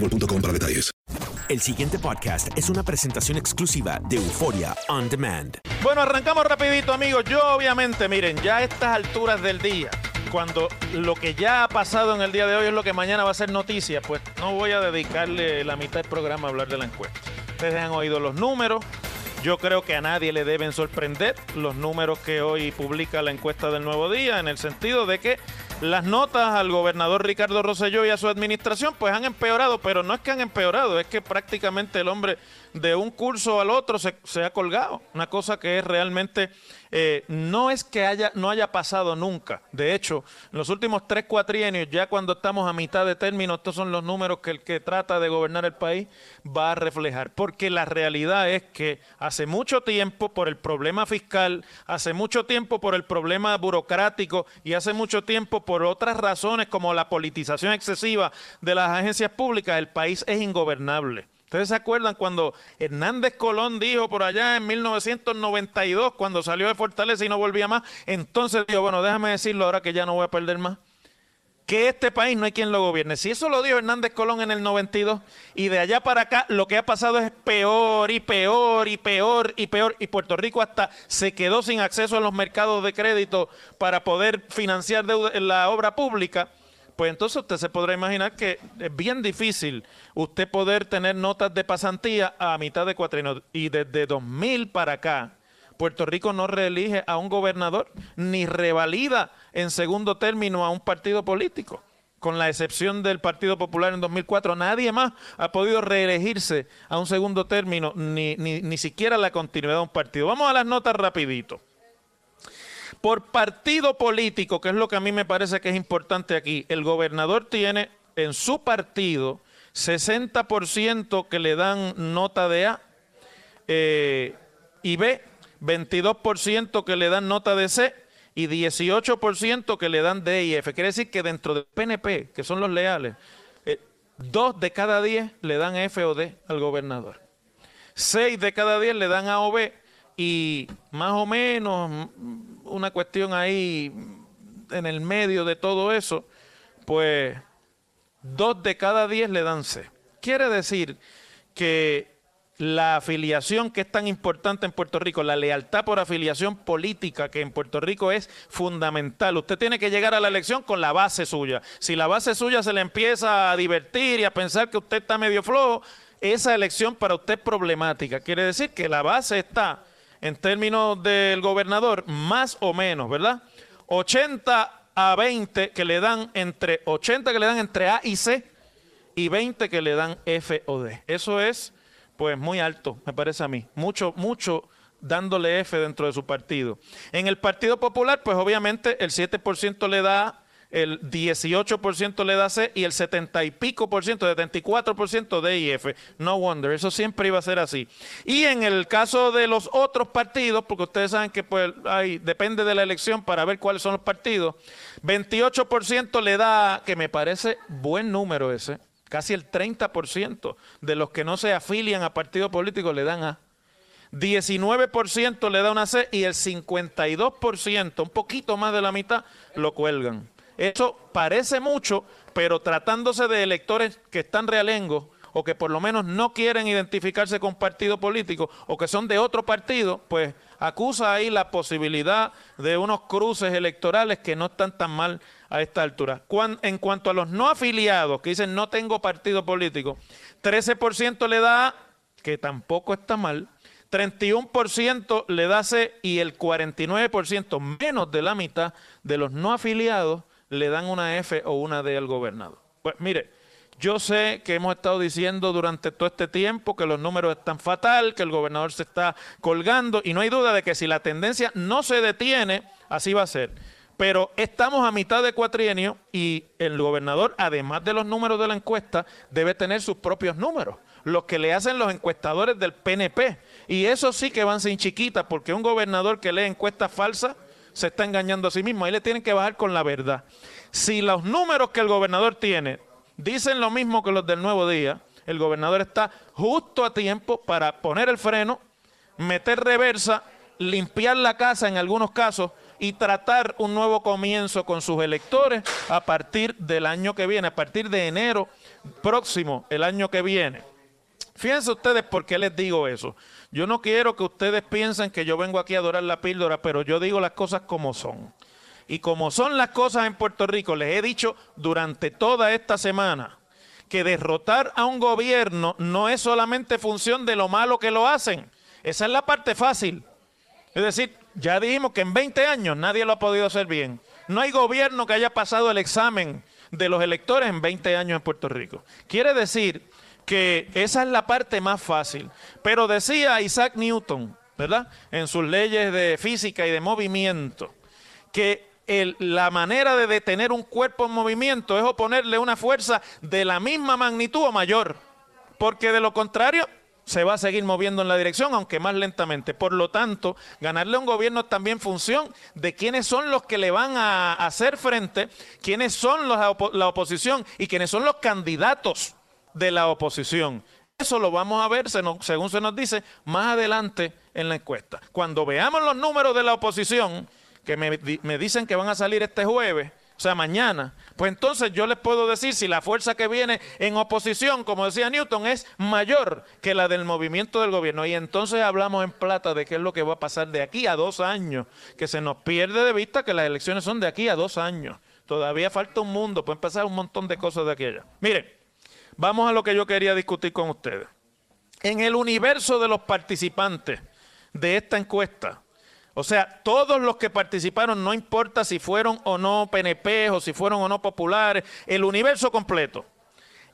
boostmobile.com para detalles. El siguiente podcast es una presentación exclusiva de Euforia On Demand. Bueno, arrancamos rapidito, amigos. Yo obviamente, miren, ya a estas alturas del día, cuando lo que ya ha pasado en el día de hoy es lo que mañana va a ser noticia, pues no voy a dedicarle la mitad del programa a hablar de la encuesta. Ustedes han oído los números. Yo creo que a nadie le deben sorprender los números que hoy publica la encuesta del Nuevo Día, en el sentido de que las notas al gobernador Ricardo Rosselló y a su administración pues han empeorado, pero no es que han empeorado, es que prácticamente el hombre de un curso al otro se, ha colgado. Una cosa que es realmente, eh, no es que haya, no haya pasado nunca. De hecho, en los últimos tres cuatrienios, ya cuando estamos a mitad de término, estos son los números que el que trata de gobernar el país va a reflejar. Porque la realidad es que hace mucho tiempo, por el problema fiscal, hace mucho tiempo por el problema burocrático y hace mucho tiempo por otras razones como la politización excesiva de las agencias públicas, el país es ingobernable. ¿Ustedes se acuerdan cuando Hernández Colón dijo por allá en 1992, cuando salió de Fortaleza y no volvía más? Entonces dijo, bueno, déjame decirlo ahora que ya no voy a perder más. Que este país no hay quien lo gobierne. Si eso lo dijo Hernández Colón en el 92 y de allá para acá lo que ha pasado es peor y peor y peor y peor. Y Puerto Rico hasta se quedó sin acceso a los mercados de crédito para poder financiar deuda la obra pública pues entonces usted se podrá imaginar que es bien difícil usted poder tener notas de pasantía a mitad de cuatrienio. Y desde 2000 para acá, Puerto Rico no reelige a un gobernador ni revalida en segundo término a un partido político. Con la excepción del Partido Popular en 2004, nadie más ha podido reelegirse a un segundo término, ni, ni, ni siquiera la continuidad de un partido. Vamos a las notas rapidito por partido político, que es lo que a mí me parece que es importante aquí, el gobernador tiene en su partido 60% que le dan nota de A eh, y B, 22% que le dan nota de C y 18% que le dan D y F. Quiere decir que dentro del PNP, que son los leales, eh, dos de cada diez le dan F o D al gobernador. Seis de cada diez le dan A o B y más o menos una cuestión ahí en el medio de todo eso, pues dos de cada diez le dan C. Quiere decir que la afiliación que es tan importante en Puerto Rico, la lealtad por afiliación política que en Puerto Rico es fundamental. Usted tiene que llegar a la elección con la base suya. Si la base suya se le empieza a divertir y a pensar que usted está medio flojo, esa elección para usted es problemática. Quiere decir que la base está en términos del gobernador, más o menos, ¿verdad? 80 a 20 que le dan entre 80 que le dan entre A y C y 20 que le dan F o D. Eso es, pues, muy alto, me parece a mí. Mucho, mucho dándole F dentro de su partido. En el Partido Popular, pues obviamente el 7% le da el 18% le da C y el 70 y pico por ciento, 74% D y F. No wonder, eso siempre iba a ser así. Y en el caso de los otros partidos, porque ustedes saben que pues hay, depende de la elección para ver cuáles son los partidos, 28% le da, que me parece buen número ese, casi el 30% de los que no se afilian a partidos políticos le dan A. 19% le da una C y el 52%, un poquito más de la mitad, lo cuelgan. Eso parece mucho, pero tratándose de electores que están realengos o que por lo menos no quieren identificarse con partido político o que son de otro partido, pues acusa ahí la posibilidad de unos cruces electorales que no están tan mal a esta altura. en cuanto a los no afiliados que dicen no tengo partido político, 13% le da, que tampoco está mal, 31% le da C y el 49%, menos de la mitad de los no afiliados, le dan una F o una D al gobernador. Pues mire, yo sé que hemos estado diciendo durante todo este tiempo que los números están fatal, que el gobernador se está colgando y no hay duda de que si la tendencia no se detiene, así va a ser. Pero estamos a mitad de cuatrienio y el gobernador, además de los números de la encuesta, debe tener sus propios números, los que le hacen los encuestadores del PNP. Y eso sí que van sin chiquita, porque un gobernador que lee encuestas falsas se está engañando a sí mismo. Ahí le tienen que bajar con la verdad. Si los números que el gobernador tiene dicen lo mismo que los del nuevo día, el gobernador está justo a tiempo para poner el freno, meter reversa, limpiar la casa en algunos casos y tratar un nuevo comienzo con sus electores a partir del año que viene, a partir de enero próximo, el año que viene. Fíjense ustedes por qué les digo eso. Yo no quiero que ustedes piensen que yo vengo aquí a adorar la píldora, pero yo digo las cosas como son. Y como son las cosas en Puerto Rico, les he dicho durante toda esta semana que derrotar a un gobierno no es solamente función de lo malo que lo hacen. Esa es la parte fácil. Es decir, ya dijimos que en 20 años nadie lo ha podido hacer bien. No hay gobierno que haya pasado el examen de los electores en 20 años en Puerto Rico. Quiere decir que esa es la parte más fácil. Pero decía Isaac Newton, ¿verdad? En sus leyes de física y de movimiento, que la manera de detener un cuerpo en movimiento es oponerle una fuerza de la misma magnitud o mayor. Porque de lo contrario, se va a seguir moviendo en la dirección, aunque más lentamente. Por lo tanto, ganarle a un gobierno es también función de quiénes son los que le van a hacer frente, quiénes son la oposición y quiénes son los candidatos de la oposición. Eso lo vamos a ver, según se nos dice, más adelante en la encuesta. Cuando veamos los números de la oposición, que me, me dicen que van a salir este jueves, o sea, mañana, pues entonces yo les puedo decir si la fuerza que viene en oposición, como decía Newton, es mayor que la del movimiento del gobierno. Y entonces hablamos en plata de qué es lo que va a pasar de aquí a dos años, que se nos pierde de vista que las elecciones son de aquí a dos años. Todavía falta un mundo, pueden pasar un montón de cosas de aquella. Miren, Vamos a lo que yo quería discutir con ustedes. En el universo de los participantes de esta encuesta, o sea, todos los que participaron, no importa si fueron o no PNP o si fueron o no populares, el universo completo,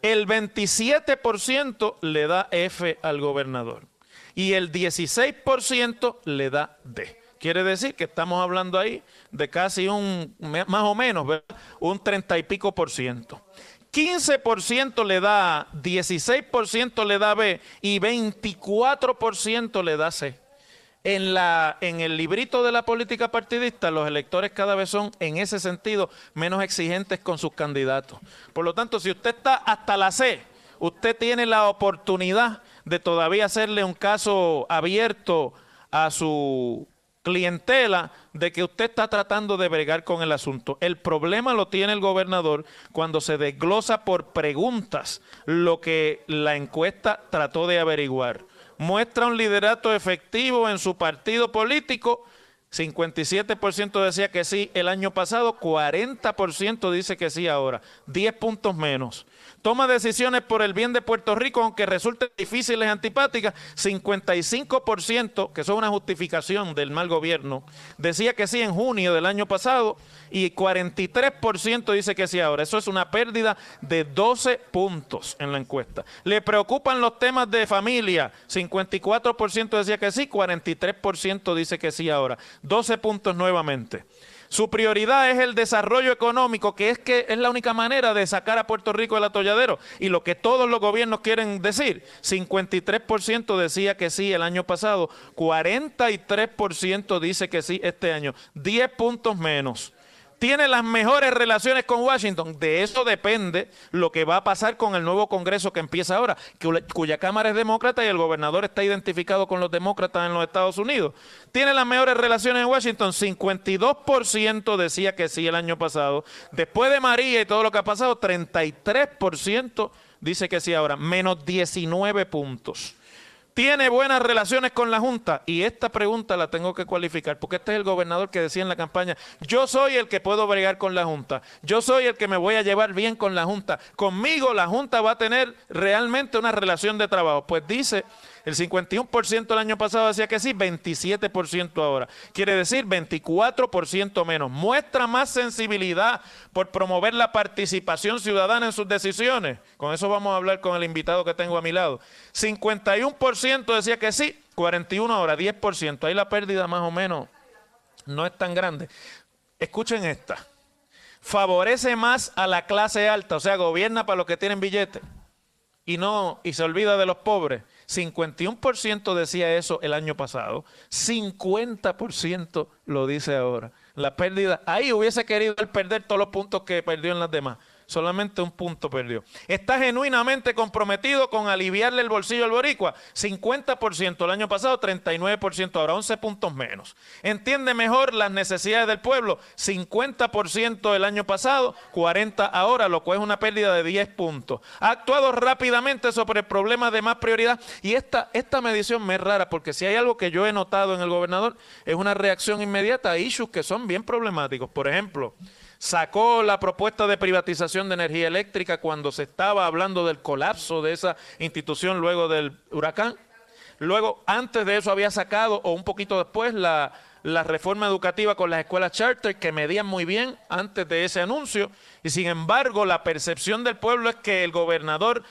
el 27% le da F al gobernador y el 16% le da D. Quiere decir que estamos hablando ahí de casi un, más o menos, un 30 y pico por ciento. 15% le da A, 16% le da B y 24% le da C. En, la, en el librito de la política partidista, los electores cada vez son, en ese sentido, menos exigentes con sus candidatos. Por lo tanto, si usted está hasta la C, usted tiene la oportunidad de todavía hacerle un caso abierto a su clientela de que usted está tratando de bregar con el asunto. El problema lo tiene el gobernador cuando se desglosa por preguntas lo que la encuesta trató de averiguar. Muestra un liderato efectivo en su partido político 57% decía que sí el año pasado, 40% dice que sí ahora, 10 puntos menos. Toma decisiones por el bien de Puerto Rico, aunque resulten difíciles y antipáticas, 55%, que es una justificación del mal gobierno, decía que sí en junio del año pasado y 43% dice que sí ahora. Eso es una pérdida de 12 puntos en la encuesta. Le preocupan los temas de familia, 54% decía que sí, 43% dice que sí ahora. 12 puntos nuevamente. Su prioridad es el desarrollo económico, que es que es la única manera de sacar a Puerto Rico del atolladero. Y lo que todos los gobiernos quieren decir, 53% decía que sí el año pasado, 43% dice que sí este año, 10 puntos menos tiene las mejores relaciones con Washington. De eso depende lo que va a pasar con el nuevo Congreso que empieza ahora, cuya Cámara es demócrata y el gobernador está identificado con los demócratas en los Estados Unidos. Tiene las mejores relaciones en Washington. 52% decía que sí el año pasado. Después de María y todo lo que ha pasado, 33% dice que sí ahora. Menos 19 puntos tiene buenas relaciones con la Junta? Y esta pregunta la tengo que cualificar, porque este es el gobernador que decía en la campaña, yo soy el que puedo bregar con la Junta, yo soy el que me voy a llevar bien con la Junta, conmigo la Junta va a tener realmente una relación de trabajo. Pues dice el 51% el año pasado decía que sí, 27% ahora. Quiere decir 24% menos. Muestra más sensibilidad por promover la participación ciudadana en sus decisiones. Con eso vamos a hablar con el invitado que tengo a mi lado. 51% decía que sí, 41% ahora, 10%. Ahí la pérdida más o menos no es tan grande. Escuchen esta. Favorece más a la clase alta, o sea, gobierna para los que tienen billetes y no y se olvida de los pobres. 51% decía eso el año pasado, 50% lo dice ahora. La pérdida, ahí hubiese querido perder todos los puntos que perdió en las demás solamente un punto perdió. Está genuinamente comprometido con aliviarle el bolsillo al boricua, 50% el año pasado, 39% ahora, 11 puntos menos. Entiende mejor las necesidades del pueblo, 50% el año pasado, 40 ahora, lo cual es una pérdida de 10 puntos. Ha actuado rápidamente sobre el problema de más prioridad y esta, esta medición me es rara porque si hay algo que yo he notado en el gobernador es una reacción inmediata a issues que son bien problemáticos. Por ejemplo, sacó la propuesta de privatización de energía eléctrica cuando se estaba hablando del colapso de esa institución luego del huracán. Luego, antes de eso había sacado, o un poquito después, la, reforma educativa con las escuelas charter que medían muy bien antes de ese anuncio. Y sin embargo, la percepción del pueblo es que el gobernador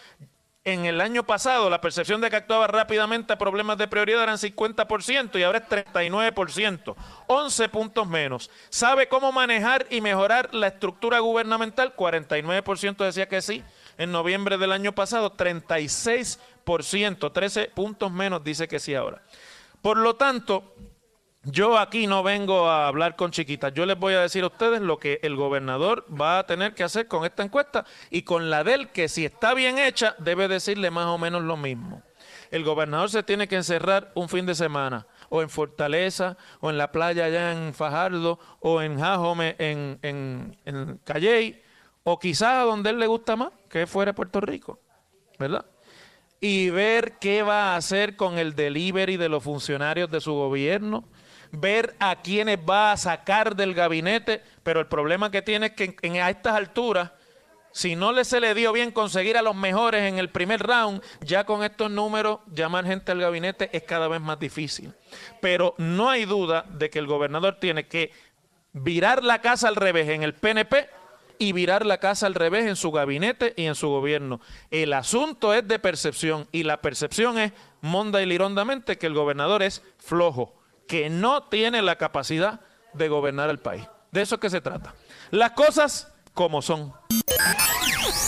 en el año pasado la percepción de que actuaba rápidamente a problemas de prioridad eran 50% y ahora es 39%, 11 puntos menos. ¿Sabe cómo manejar y mejorar la estructura gubernamental? 49% decía que sí. En noviembre del año pasado, 36%, 13 puntos menos dice que sí ahora. Por lo tanto, yo aquí no vengo a hablar con chiquitas. Yo les voy a decir a ustedes lo que el gobernador va a tener que hacer con esta encuesta y con la del que si está bien hecha debe decirle más o menos lo mismo. El gobernador se tiene que encerrar un fin de semana o en Fortaleza o en la playa allá en Fajardo o en Jajome en, en, en Calley o quizás donde él le gusta más, que fuera Puerto Rico, ¿verdad? Y ver qué va a hacer con el delivery de los funcionarios de su gobierno ver a quienes va a sacar del gabinete, pero el problema que tiene es que a estas alturas, si no se le dio bien conseguir a los mejores en el primer round, ya con estos números, llamar gente al gabinete es cada vez más difícil. Pero no hay duda de que el gobernador tiene que virar la casa al revés en el PNP y virar la casa al revés en su gabinete y en su gobierno. El asunto es de percepción y la percepción es monda y lirondamente que el gobernador es flojo que no tiene la capacidad de gobernar el país. De eso es que se trata. Las cosas como son.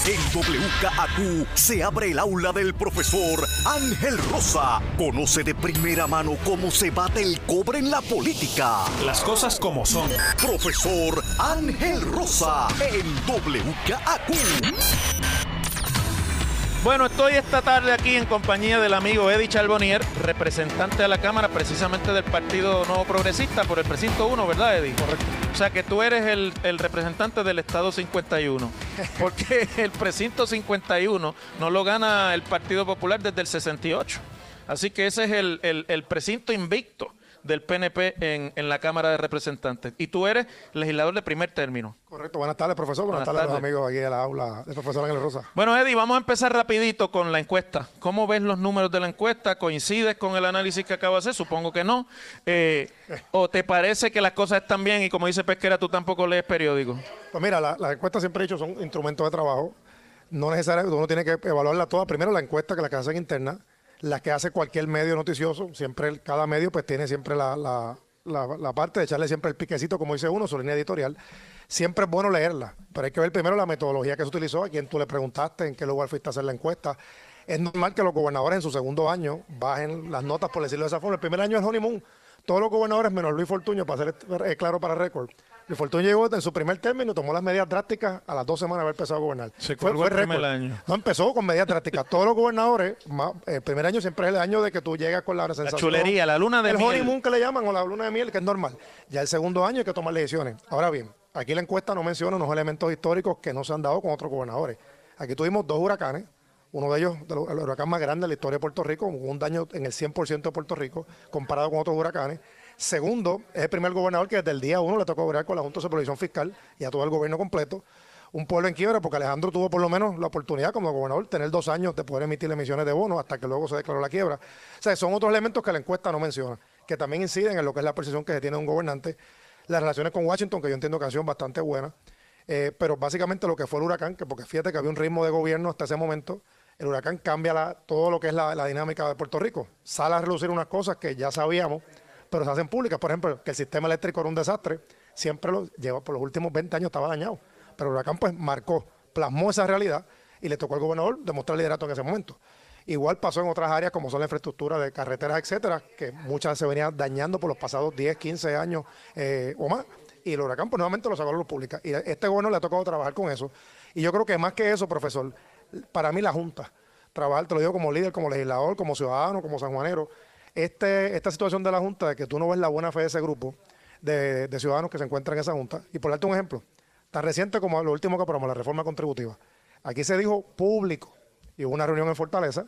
En WKAQ se abre el aula del profesor Ángel Rosa. Conoce de primera mano cómo se bate el cobre en la política. Las cosas como son. Profesor Ángel Rosa en WKAQ. Bueno, estoy esta tarde aquí en compañía del amigo Eddie Charbonnier, representante de la Cámara precisamente del Partido Nuevo Progresista por el precinto 1, ¿verdad, Eddie? Correcto. O sea que tú eres el, representante del Estado 51, porque el precinto 51 no lo gana el Partido Popular desde el 68. Así que ese es el, el precinto invicto del PNP en, en la Cámara de Representantes. Y tú eres legislador de primer término. Correcto. Buenas tardes, profesor. Buenas, Buenas tardes, a los tardes. amigos aquí de la aula del profesor Ángel Rosa. Bueno, Eddie, vamos a empezar rapidito con la encuesta. ¿Cómo ves los números de la encuesta? ¿Coincides con el análisis que acabo de hacer? Supongo que no. Eh, ¿O te parece que las cosas están bien y como dice Pesquera, tú tampoco lees periódicos? Pues mira, la- las encuestas siempre he dicho son instrumentos de trabajo. No necesariamente uno tiene que evaluarla toda. Primero la encuesta que la que hacen interna, la que hace cualquier medio noticioso. Siempre cada medio pues tiene siempre la, la- la- la parte de echarle siempre el piquecito, como dice uno, su línea editorial. Siempre es bueno leerla, pero hay que ver primero la metodología que se utilizó, a quién tú le preguntaste, en qué lugar fuiste a hacer la encuesta. Es normal que los gobernadores en su segundo año bajen las notas, por decirlo de esa forma. El primer año es honeymoon. Todos los gobernadores, menos Luis Fortuño, para ser eh, claro para récord. Luis Fortuño llegó en su primer término y tomó las medidas drásticas a las dos semanas de haber empezado a gobernar. Se colgó el primer año. No empezó con medidas drásticas. Todos los gobernadores, el primer año siempre es el año de que tú llegas con la sensación. chulería, la luna de el miel. honeymoon que le llaman o la luna de miel, que es normal. Ya el segundo año hay que tomar decisiones. Ahora bien, aquí la encuesta no menciona unos elementos históricos que no se han dado con otros gobernadores. Aquí tuvimos dos huracanes, uno de ellos, el huracán más grande de la historia de Puerto Rico, hubo un daño en el 100% de Puerto Rico comparado con otros huracanes. Segundo, es el primer gobernador que desde el día uno le tocó gobernar con la Junta de Supervisión Fiscal y a todo el gobierno completo. Un pueblo en quiebra, porque Alejandro tuvo por lo menos la oportunidad como gobernador tener dos años de poder emitir emisiones de bonos hasta que luego se declaró la quiebra. O sea, son otros elementos que la encuesta no menciona, que también inciden en lo que es la percepción que se tiene de un gobernante. Las relaciones con Washington, que yo entiendo que han sido bastante buenas, eh, pero básicamente lo que fue el huracán, que porque fíjate que había un ritmo de gobierno hasta ese momento, el huracán cambia todo lo que es la, la dinámica de Puerto Rico. Sale a relucir unas cosas que ya sabíamos, pero se hacen públicas. Por ejemplo, que el sistema eléctrico era un desastre, siempre lo lleva por los últimos 20 años estaba dañado. Pero el huracán pues marcó, plasmó esa realidad y le tocó al gobernador demostrar liderato en ese momento. Igual pasó en otras áreas como son la infraestructura de carreteras, etcétera, que muchas se venían dañando por los pasados 10, 15 años eh, o más. Y el huracán, pues nuevamente lo sacó a. Y este gobierno le ha tocado trabajar con eso. Y yo creo que más que eso, profesor, para mí la Junta, trabajar, te lo digo como líder, como legislador, como ciudadano, como sanjuanero, este, esta situación de la Junta, de que tú no ves la buena fe de ese grupo de, ciudadanos que se encuentran en esa Junta. Y por darte un ejemplo, tan reciente como lo último que aprobamos, la reforma contributiva. Aquí se dijo público y hubo una reunión en Fortaleza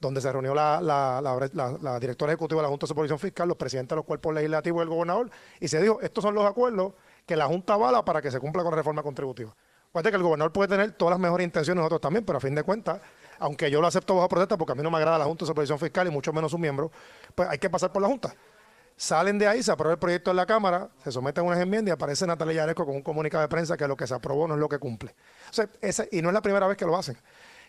donde se reunió la- la directora ejecutiva de la Junta de Supervisión Fiscal, los presidentes de los cuerpos legislativos y el gobernador, y se dijo, estos son los acuerdos que la Junta avala para que se cumpla con la reforma contributiva. Acuérdate que el gobernador puede tener todas las mejores intenciones, nosotros también, pero a fin de cuentas, aunque yo lo acepto bajo protesta, porque a mí no me agrada la Junta de Supervisión Fiscal y mucho menos sus miembros, pues hay que pasar por la Junta. Salen de ahí, se aprueba el proyecto en la Cámara, se someten unas enmiendas y aparece Natalia Yaresco con un comunicado de prensa que lo que se aprobó no es lo que cumple. O sea, y no es la primera vez que lo hacen.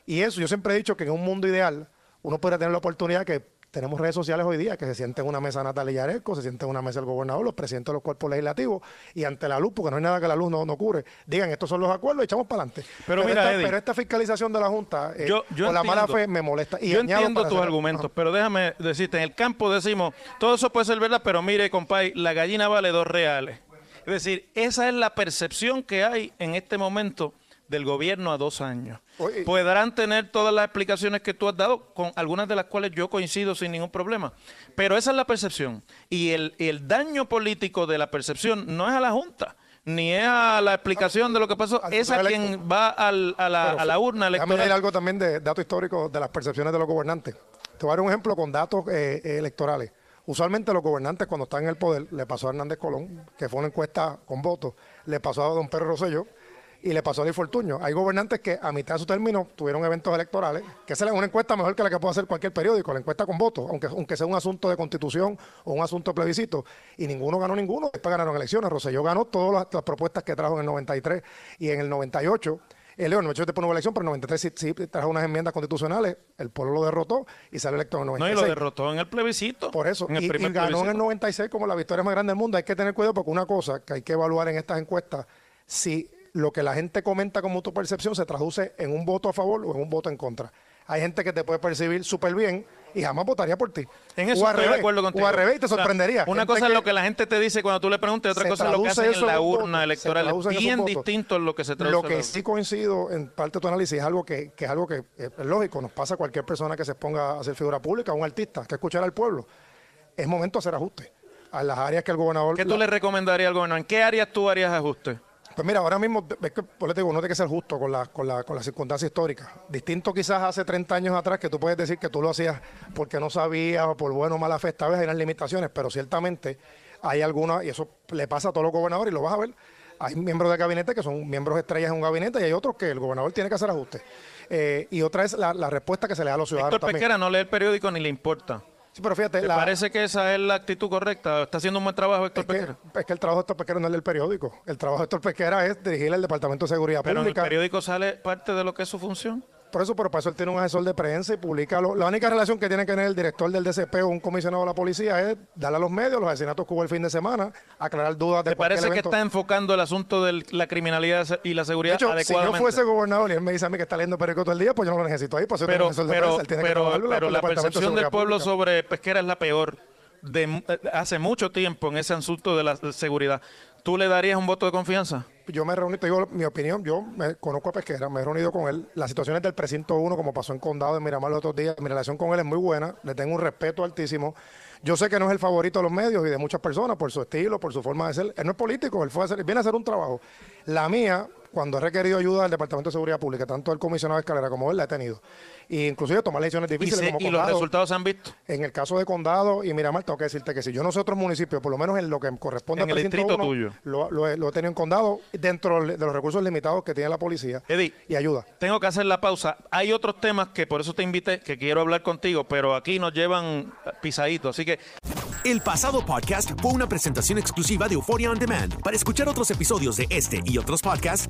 Y eso, yo siempre he dicho que en un mundo ideal, uno podría tener la oportunidad que tenemos redes sociales hoy día, que se siente en una mesa Natalia Yaresco, se siente en una mesa el gobernador, los presidentes de los cuerpos legislativos, y ante la luz, porque no hay nada que la luz no, no cure, digan, estos son los acuerdos y echamos para adelante. Pero mira, esta, Eddie, pero esta fiscalización de la Junta, eh, Yo- yo por la mala fe, me molesta. Y Yo entiendo tus argumentos, Ajá. pero déjame decirte, en el campo decimos, todo eso puede ser verdad, pero mire, compay, la gallina vale dos reales. Es decir, esa es la percepción que hay en este momento del gobierno a dos años. Oye. Podrán tener todas las explicaciones que tú has dado, con algunas de las cuales yo coincido sin ningún problema, pero esa es la percepción. Y el, el daño político de la percepción no es a la Junta, ni es a la explicación de lo que pasó, al es a quien va al- a, la, Pero a la urna Déjame electoral. añadir algo también de dato histórico de las percepciones de los gobernantes. Te voy a dar un ejemplo con datos eh, eh, electorales. Usualmente los gobernantes cuando están en el poder, le pasó a Hernández Colón, que fue una encuesta con votos, le pasó a don Pedro Rosselló y le pasó a Luis Fortuño. Hay gobernantes que a mitad de su término tuvieron eventos electorales, que esa es una encuesta mejor que la que puede hacer cualquier periódico, la encuesta con votos, aunque, aunque sea un asunto de constitución o un asunto de plebiscito, y ninguno ganó ninguno, después ganaron elecciones. Rosselló ganó todas las, las propuestas que trajo en el 93 y en el 98. El León, 98 después no hubo elección, pero en el 93 sí, sí trajo unas enmiendas constitucionales, el pueblo lo derrotó y salió electo en el No, y 96. lo derrotó en el plebiscito. Por eso, en el y, y ganó en el 96 como la victoria más grande del mundo. Hay que tener cuidado porque una cosa que hay que evaluar en estas encuestas, si lo que la gente comenta como tu percepción se traduce en un voto a favor o en un voto en contra. Hay gente que te puede percibir súper bien y jamás votaría por ti. En eso o al estoy revés, de acuerdo contigo. O al revés, y te O sea, sorprendería. una Gente cosa es lo que la gente te dice cuando tú le preguntas y otra cosa es lo que hacen en la urna electoral. Es bien distinto en lo que se traduce. Lo que sí coincido en parte de tu análisis es algo que, que es algo que es lógico, nos pasa a cualquier persona que se exponga a ser figura pública, a un artista, que escuchar al pueblo. Es momento de hacer ajustes a las áreas que el gobernador... ¿Qué tú la- le recomendarías al gobernador? ¿En qué áreas tú harías ajustes? Pues mira, ahora mismo, es que, te digo, uno tiene que ser justo con la, con, la, con la circunstancia histórica. Distinto quizás hace 30 años atrás que tú puedes decir que tú lo hacías porque no sabías o por bueno o mala fe, esta vez hay unas limitaciones, pero ciertamente hay algunas, y eso le pasa a todos los gobernadores y lo vas a ver, hay miembros de gabinete que son miembros estrellas en un gabinete y hay otros que el gobernador tiene que hacer ajustes. Eh, y otra es la, la respuesta que se le da a los ciudadanos Héctor también. Pesquera no lee el periódico ni le importa. Sí, pero fíjate, ¿Te la- parece que esa es la actitud correcta? ¿Está haciendo un buen trabajo Héctor es que, Pesquera? es que el trabajo de Héctor Pesquera no es del periódico. El trabajo de Héctor Pesquera es dirigir el Departamento de Seguridad Pero en el Pública. periódico sale parte de lo que es su función. Por eso, pero para eso él tiene un asesor de prensa y publica. lo- la única relación que tiene que tener el director del DCP o un comisionado de la policía es darle a los medios los asesinatos que hubo el fin de semana, aclarar dudas de ¿Te por parece que está enfocando el asunto de la criminalidad y la De seguridad hecho, si yo fuese gobernador y él me dice a mí que está leyendo periódico todo el día, pues yo no lo necesito ahí, yo tengo pero, de pero, prensa, él tiene que pero, en pero la de percepción del pueblo Pública. sobre Pesquera es la peor de hace mucho tiempo en ese asunto de la seguridad. ¿Tú le darías un voto de confianza? Yo me reuní, te digo mi opinión, yo me conozco a Pesquera, me he reunido con él. Las situaciones del precinto 1, como pasó en Condado de Miramar los otros días, mi relación con él es muy buena, le tengo un respeto altísimo. Yo sé que no es el favorito de los medios y de muchas personas por su estilo, por su forma de ser. Él no es político, él fue a hacer, viene a hacer un trabajo. La mía, cuando he requerido ayuda del Departamento de Seguridad Pública, tanto el comisionado Escalera como él, la he tenido. Y inclusive tomar decisiones Y, difíciles se- como y los resultados se han visto. En el caso de Condado y Miramar, tengo que decirte que si yo no sé otros municipios, por lo menos en lo que corresponde En al el distrito uno, tuyo. Lo, lo he, lo he tenido en Condado dentro de los recursos limitados que tiene la policía Eddie, y ayuda. tengo que hacer la pausa. Hay otros temas que por eso te invité, que quiero hablar contigo, pero aquí nos llevan pisaditos. Así que El pasado podcast fue una presentación exclusiva de Euphoria On Demand. Para escuchar otros episodios de este y otros podcasts,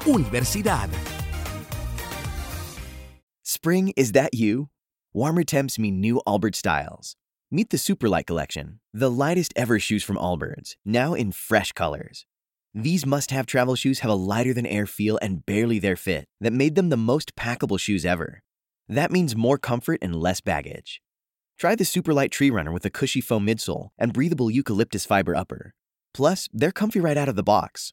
universidad. Spring, is that you? Warmer temps mean new Allbirds styles. Meet the Superlight Collection, the lightest ever shoes from Allbirds, now in fresh colors. These must have travel shoes have a lighter than air feel and barely their fit that made them the most packable shoes ever. That means more comfort and less baggage. Try the Superlight Tree Runner with a cushy foam midsole and breathable eucalyptus fiber upper. Plus, they're comfy right out of the box.